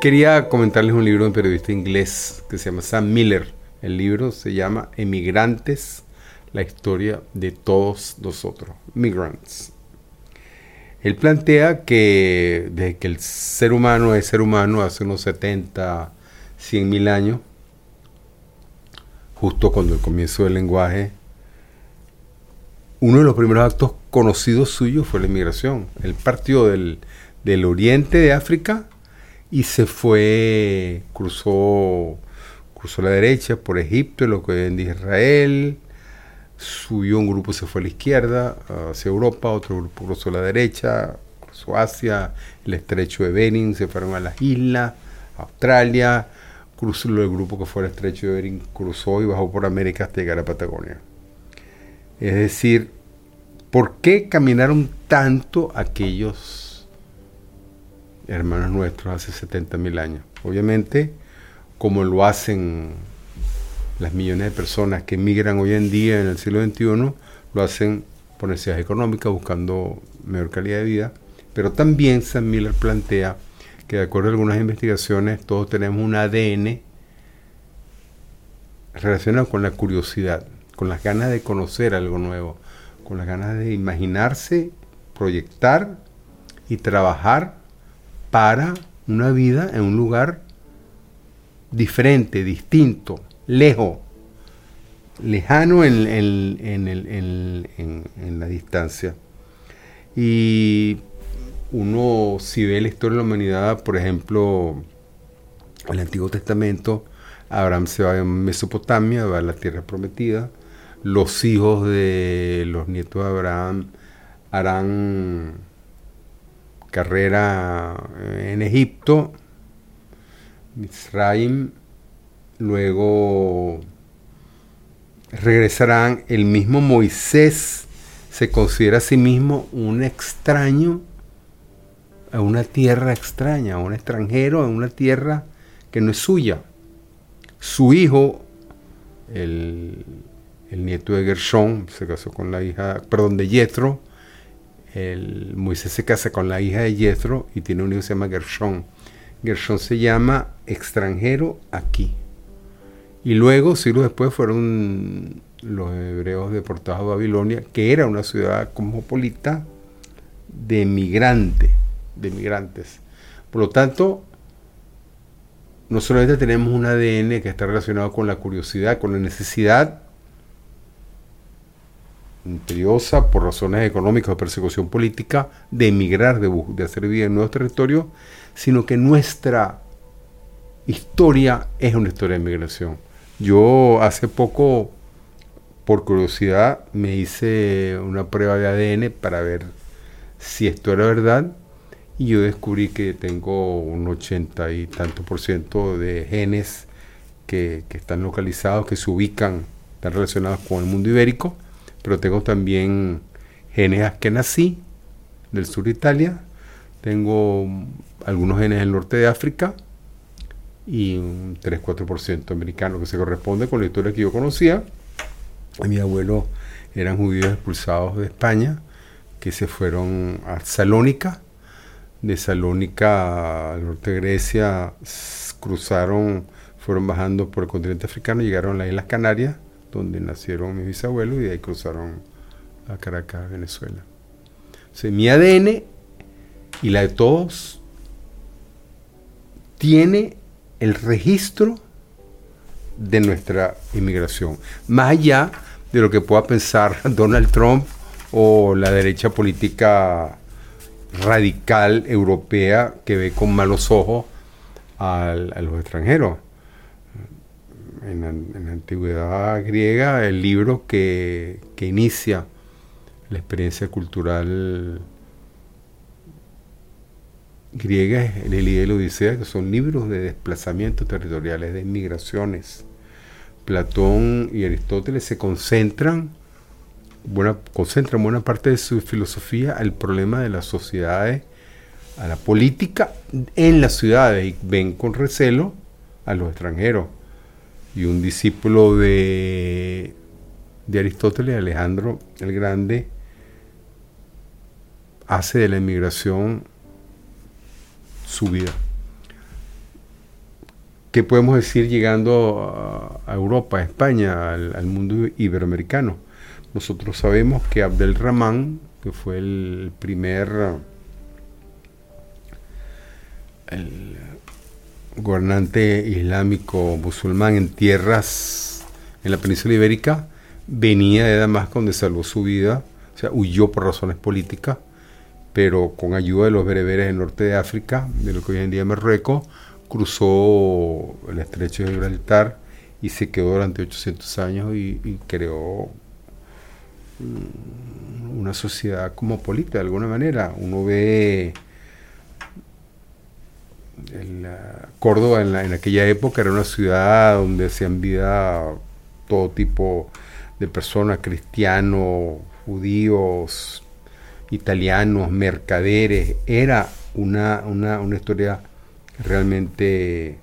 Quería comentarles un libro de un periodista inglés que se llama Sam Miller. El libro se llama Emigrantes, la historia de todos nosotros, Migrants. Él plantea que desde que el ser humano es ser humano hace unos 70, 100 mil años, justo cuando el comienzo del lenguaje, uno de los primeros actos conocidos suyos fue la inmigración. Él partió del, del oriente de África y se fue, cruzó, cruzó la derecha por Egipto, lo que hoy Israel, subió un grupo, se fue a la izquierda, hacia Europa, otro grupo cruzó la derecha, cruzó Asia, el estrecho de Bering, se fueron a las islas, Australia, cruzó el grupo que fue al estrecho de Bering, cruzó y bajó por América hasta llegar a Patagonia. Es decir, ¿por qué caminaron tanto aquellos hermanos nuestros hace 70 mil años? Obviamente, como lo hacen las millones de personas que emigran hoy en día en el siglo XXI, lo hacen por necesidades económicas, buscando mejor calidad de vida. Pero también Sam Miller plantea que de acuerdo a algunas investigaciones, todos tenemos un ADN relacionado con la curiosidad, con las ganas de conocer algo nuevo, con las ganas de imaginarse, proyectar y trabajar para una vida en un lugar diferente, distinto, lejos, lejano en, en, la distancia. Y uno, si ve la historia de la humanidad, por ejemplo, el Antiguo Testamento, Abraham se va a Mesopotamia, va a la tierra prometida, los hijos de los nietos de Abraham harán carrera en Egipto, Misraim, Luego regresarán. El mismo Moisés se considera a sí mismo un extraño a una tierra extraña, a un extranjero, a una tierra que no es suya. Su hijo, el, nieto de Gershon, se casó con la hija, perdón, de Jethro. El, Moisés se casa con la hija de Jethro y tiene un hijo que se llama Gershon. Gershon se llama extranjero aquí. Y luego, siglos después, fueron los hebreos deportados a Babilonia, que era una ciudad cosmopolita de migrantes, de migrantes. Por lo tanto, no solamente tenemos un ADN que está relacionado con la curiosidad, con la necesidad por razones económicas o persecución política de emigrar, de, hacer vida en nuevos territorios, sino que nuestra historia es una historia de migración. Yo hace poco, por curiosidad, me hice una prueba de ADN para ver si esto era verdad y yo descubrí que tengo un ochenta y tanto por ciento de genes que, están localizados, que se ubican, están relacionados con el mundo ibérico, pero tengo también genes que nací del sur de Italia, tengo algunos genes del norte de África, y un 3-4% americano, que se corresponde con la historia que yo conocía. Mi abuelo eran judíos expulsados de España, que se fueron a Salónica. De Salónica al norte de Grecia cruzaron, fueron bajando por el continente africano, llegaron a las Islas Canarias, donde nacieron mis bisabuelos, y de ahí cruzaron a Caracas, Venezuela. O mi ADN y la de todos tiene el registro de nuestra inmigración, más allá de lo que pueda pensar Donald Trump o la derecha política radical europea que ve con malos ojos a, los extranjeros. En, la antigüedad griega, el libro que, que inicia la experiencia cultural griega, el Elía y la Odisea, que son libros de desplazamientos territoriales, de migraciones. Platón y Aristóteles se concentran, buena, concentran buena parte de su filosofía al problema de las sociedades, a la política en las ciudades y ven con recelo a los extranjeros. Y un discípulo de, de Aristóteles, Alejandro el Grande, hace de la inmigración su vida. ¿qué podemos decir llegando a, Europa, a España, al, mundo iberoamericano? Nosotros sabemos que Abdel Rahman, que fue el primer el gobernante islámico musulmán en tierras en la península ibérica, venía de Damasco donde salvó su vida, o sea, huyó por razones políticas, pero con ayuda de los bereberes del norte de África, de lo que hoy en día es Marruecos, cruzó el estrecho de Gibraltar y se quedó durante 800 años y, creó mm, una sociedad como política de alguna manera. Uno ve Córdoba en, en, aquella época era una ciudad donde hacían vida todo tipo de personas, cristianos, judíos, italianos, mercaderes. Era una, una, una historia realmente eh,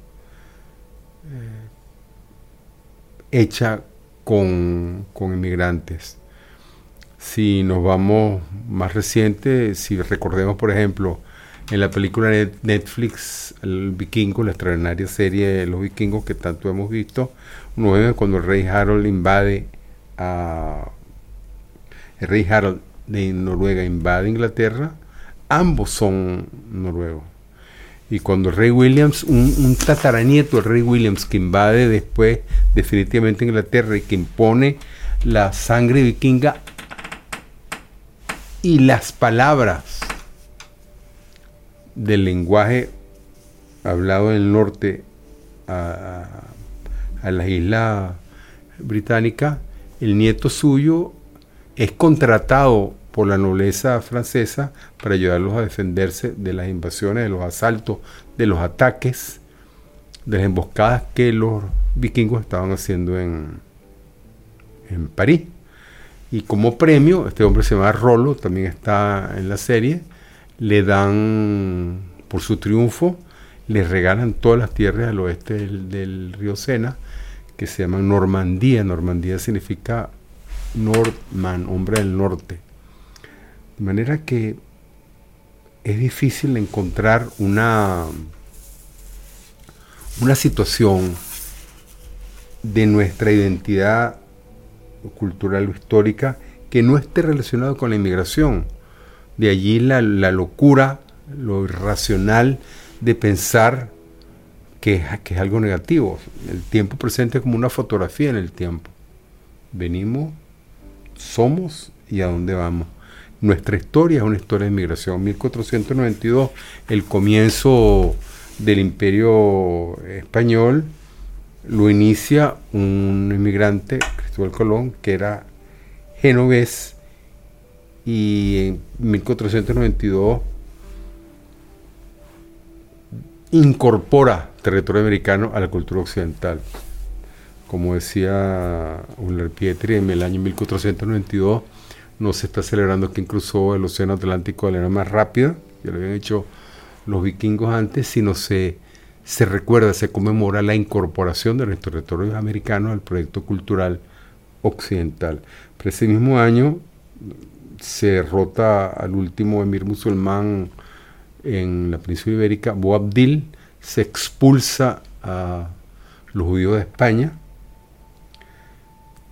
hecha con, con, inmigrantes. Si nos vamos más reciente, si recordemos por ejemplo en la película Netflix El Vikingo, la extraordinaria serie de los vikingos que tanto hemos visto, cuando el rey Harold invade a rey Harold de Noruega invade Inglaterra, ambos son noruegos. Y cuando rey Williams, un, tataranieto del rey Williams que invade después definitivamente Inglaterra y que impone la sangre vikinga y las palabras del lenguaje hablado en el norte a las islas británicas, el nieto suyo es contratado por la nobleza francesa para ayudarlos a defenderse de las invasiones, de los asaltos, de los ataques, de las emboscadas que los vikingos estaban haciendo en, en París. Y como premio, este hombre se llama Rolo, también está en la serie, le dan, por su triunfo, le regalan todas las tierras al oeste del, del río Sena, que se llaman Normandía. Normandía significa Nordman, hombre del norte. De manera que es difícil encontrar una, una situación de nuestra identidad cultural o histórica que no esté relacionado con la inmigración. De allí la, la locura, lo irracional de pensar que, que, es algo negativo. El tiempo presente es como una fotografía en el tiempo. Venimos, somos y a dónde vamos. Nuestra historia es una historia de inmigración. 1492, el comienzo del imperio español, lo inicia un inmigrante, Cristóbal Colón, que era genovés, y en 1492 incorpora territorio americano a la cultura occidental. Como decía Uller Pietri, en el año 1492 no se está celebrando quien cruzó el Océano Atlántico de la manera más rápida, ya lo habían hecho los vikingos antes, sino se, se recuerda, se conmemora la incorporación de nuestros territorios americanos al proyecto cultural occidental. Pero ese mismo año se derrota al último emir musulmán en la península ibérica, Boabdil, se expulsa a los judíos de España,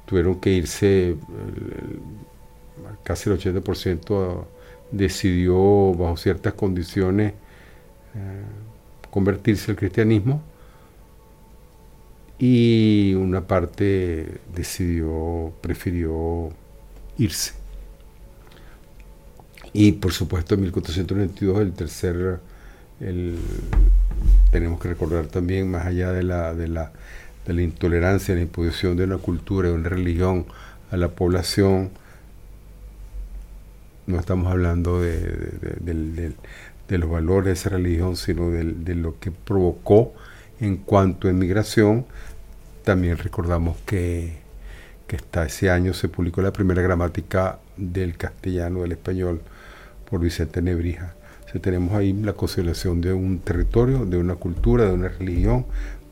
tuvieron que irse casi el 80% decidió bajo ciertas condiciones eh, convertirse al cristianismo y una parte decidió, prefirió irse. Y por supuesto en 1492 el tercer, el, tenemos que recordar también más allá de la, de la, de la intolerancia, la imposición de una cultura, de una religión a la población, no estamos hablando de, los valores de esa religión, sino de, lo que provocó en cuanto a inmigración. También recordamos que, que hasta ese año se publicó la primera gramática del castellano, del español, por Vicente Nebrija. O tenemos ahí la consolidación de un territorio, de una cultura, de una religión,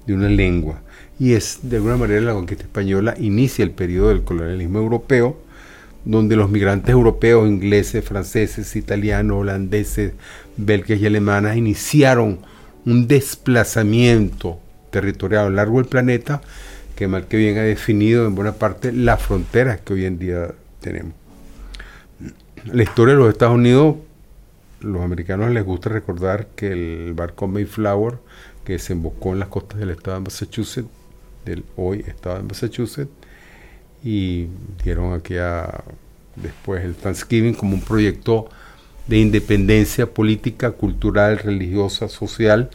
de una lengua. Y es, de alguna manera, la conquista española inicia el periodo del colonialismo europeo, donde los migrantes europeos, ingleses, franceses, italianos, holandeses, belgas y alemanas iniciaron un desplazamiento territorial a lo largo del planeta que mal que bien ha definido en buena parte las fronteras que hoy en día tenemos. La historia de los Estados Unidos, los americanos les gusta recordar que el barco Mayflower, que desembocó en las costas del estado de Massachusetts, del hoy estado de Massachusetts, y dieron aquí a, después el Thanksgiving como un proyecto de independencia política, cultural, religiosa, social,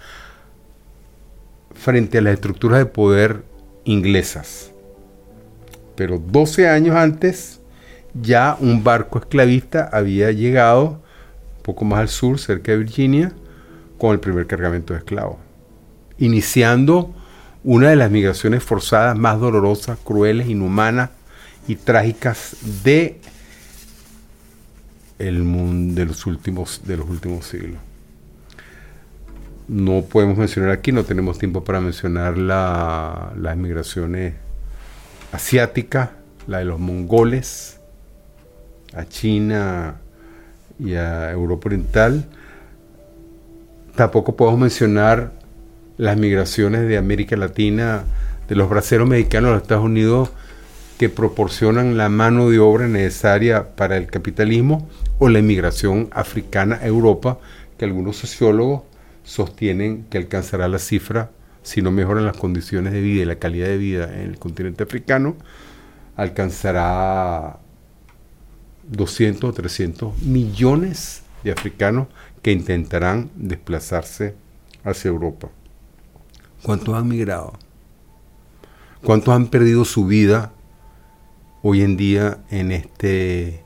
frente a las estructuras de poder inglesas. Pero 12 años antes, ya un barco esclavista había llegado un poco más al sur, cerca de Virginia, con el primer cargamento de esclavos, iniciando una de las migraciones forzadas más dolorosas, crueles, inhumanas y trágicas de el mundo de los últimos de los últimos siglos. No podemos mencionar aquí, no tenemos tiempo para mencionar las migraciones asiáticas, la de los mongoles a China y a Europa Oriental. Tampoco podemos mencionar las migraciones de América Latina, de los braceros mexicanos a los Estados Unidos, que proporcionan la mano de obra necesaria para el capitalismo, o la inmigración africana a Europa, que algunos sociólogos sostienen que alcanzará la cifra, si no mejoran las condiciones de vida y la calidad de vida en el continente africano, alcanzará 200 o 300 millones de africanos que intentarán desplazarse hacia Europa. ¿Cuántos han migrado? ¿Cuántos han perdido su vida hoy en día en, este,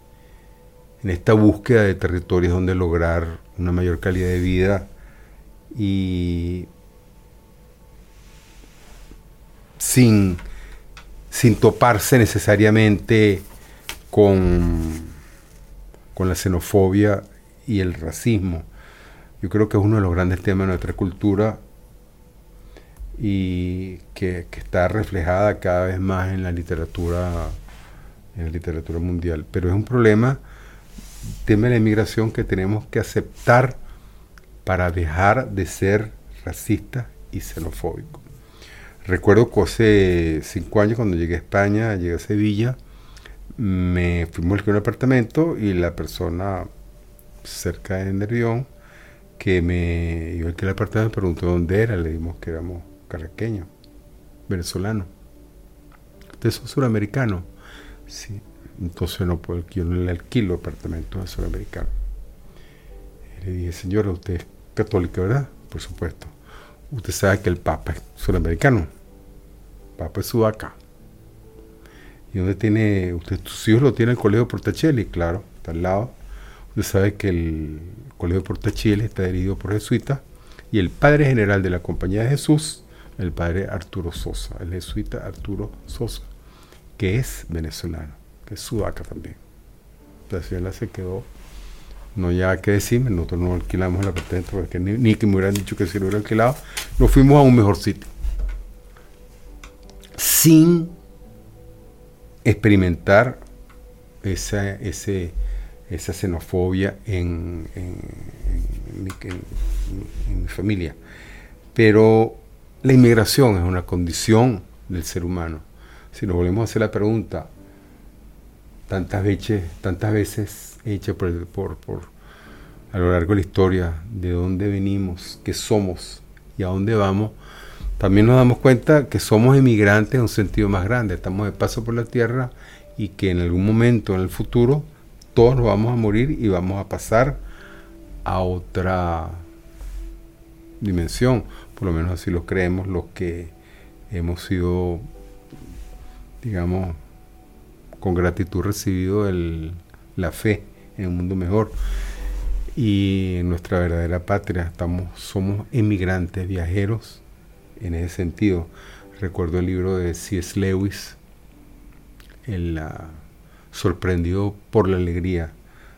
en esta búsqueda de territorios donde lograr una mayor calidad de vida y sin, sin toparse necesariamente con, con la xenofobia y el racismo. Yo creo que es uno de los grandes temas de nuestra cultura y que, está reflejada cada vez más en la literatura en la literatura mundial. Pero es un problema, tema de la inmigración que tenemos que aceptar para dejar de ser racista y xenofóbico. Recuerdo que hace cinco años cuando llegué a España, llegué a Sevilla, me fuimos a un apartamento y la persona cerca de Nervión que me iba a alquilar el apartamento me preguntó dónde era, le dimos que éramos caraqueños, venezolanos. ¿Ustedes son suramericanos? Sí. Entonces no puedo, yo no le alquilo apartamento a suramericano. le dije, señora, usted es católica, ¿verdad? Por supuesto. Usted sabe que el Papa es suramericano. El Papa es sudaca. ¿Y dónde tiene, usted, sus hijos lo tiene el Colegio Portacelli? Claro, está al lado. Usted sabe que el Colegio Portacelli está dirigido por jesuitas y el padre general de la Compañía de Jesús, el padre Arturo Sosa, el jesuita Arturo Sosa, que es venezolano, que es sudaca también. La señora se quedó, no ya que decirme, nosotros no alquilamos el apartamento porque ni, que me hubieran dicho que si lo hubiera alquilado, nos fuimos a un mejor sitio. Sin experimentar esa, esa xenofobia en, mi familia. Pero la inmigración es una condición del ser humano. Si nos volvemos a hacer la pregunta, tantas veces, tantas veces hecha por, por, por, a lo largo de la historia, de dónde venimos, qué somos y a dónde vamos, también nos damos cuenta que somos emigrantes en un sentido más grande, estamos de paso por la tierra y que en algún momento en el futuro todos nos vamos a morir y vamos a pasar a otra dimensión, por lo menos así lo creemos los que hemos sido, digamos, con gratitud recibido la fe en un mundo mejor. Y en nuestra verdadera patria estamos somos emigrantes viajeros en ese sentido. Recuerdo el libro de C.S. Lewis, el, la Sorprendido por la Alegría,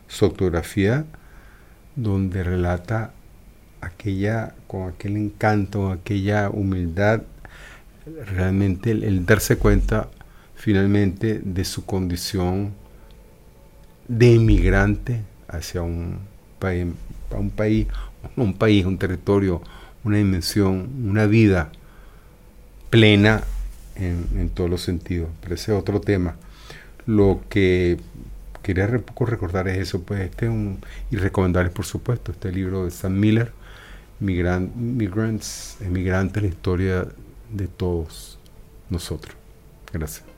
su autografía, donde relata aquella, con aquel encanto, aquella humildad, realmente el, darse cuenta finalmente de su condición de inmigrante hacia un país, un país, un territorio, una dimensión, una vida plena en, todos los sentidos. Pero ese es otro tema. Lo que quería poco recordar es eso, pues este y recomendarles por supuesto este libro de Sam Miller, Migrants, Emigrantes, la historia de todos nosotros. Gracias.